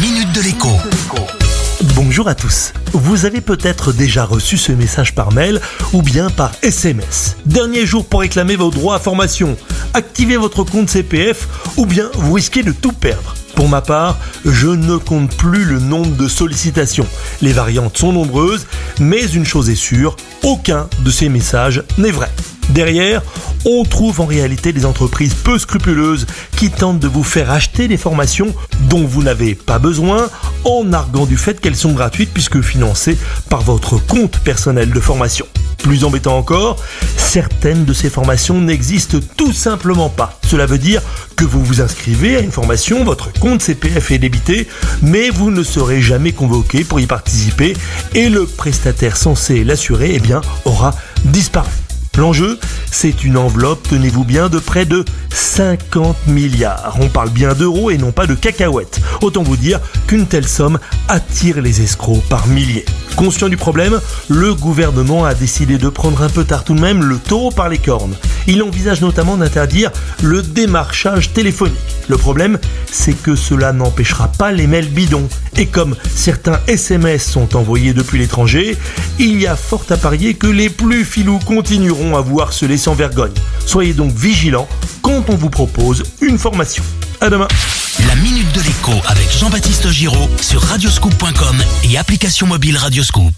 Minute de l'écho. Bonjour à tous. Vous avez peut-être déjà reçu ce message par mail ou bien par SMS. Dernier jour pour réclamer vos droits à formation. Activez votre compte CPF ou bien vous risquez de tout perdre. Pour ma part, je ne compte plus le nombre de sollicitations. Les variantes sont nombreuses, mais une chose est sûre, aucun de ces messages n'est vrai. Derrière, on trouve en réalité des entreprises peu scrupuleuses qui tentent de vous faire acheter des formations dont vous n'avez pas besoin en arguant du fait qu'elles sont gratuites puisque financées par votre compte personnel de formation. Plus embêtant encore, certaines de ces formations n'existent tout simplement pas. Cela veut dire que vous vous inscrivez à une formation, votre compte CPF est débité, mais vous ne serez jamais convoqué pour y participer et le prestataire censé l'assurer eh aura disparu. L'enjeu, c'est une enveloppe, tenez-vous bien, de près de 50 milliards. On parle bien d'euros et non pas de cacahuètes. Autant vous dire qu'une telle somme attire les escrocs par milliers. Conscient du problème, le gouvernement a décidé de prendre un peu tard tout de même le taureau par les cornes. Il envisage notamment d'interdire le démarchage téléphonique. Le problème, c'est que cela n'empêchera pas les mails bidons. Et comme certains SMS sont envoyés depuis l'étranger, il y a fort à parier que les plus filous continueront à vous harceler sans vergogne. Soyez donc vigilants quand on vous propose une formation. À demain. La minute de l'écho avec Jean-Baptiste Giraud sur radioscoop.com et application mobile Radioscoop.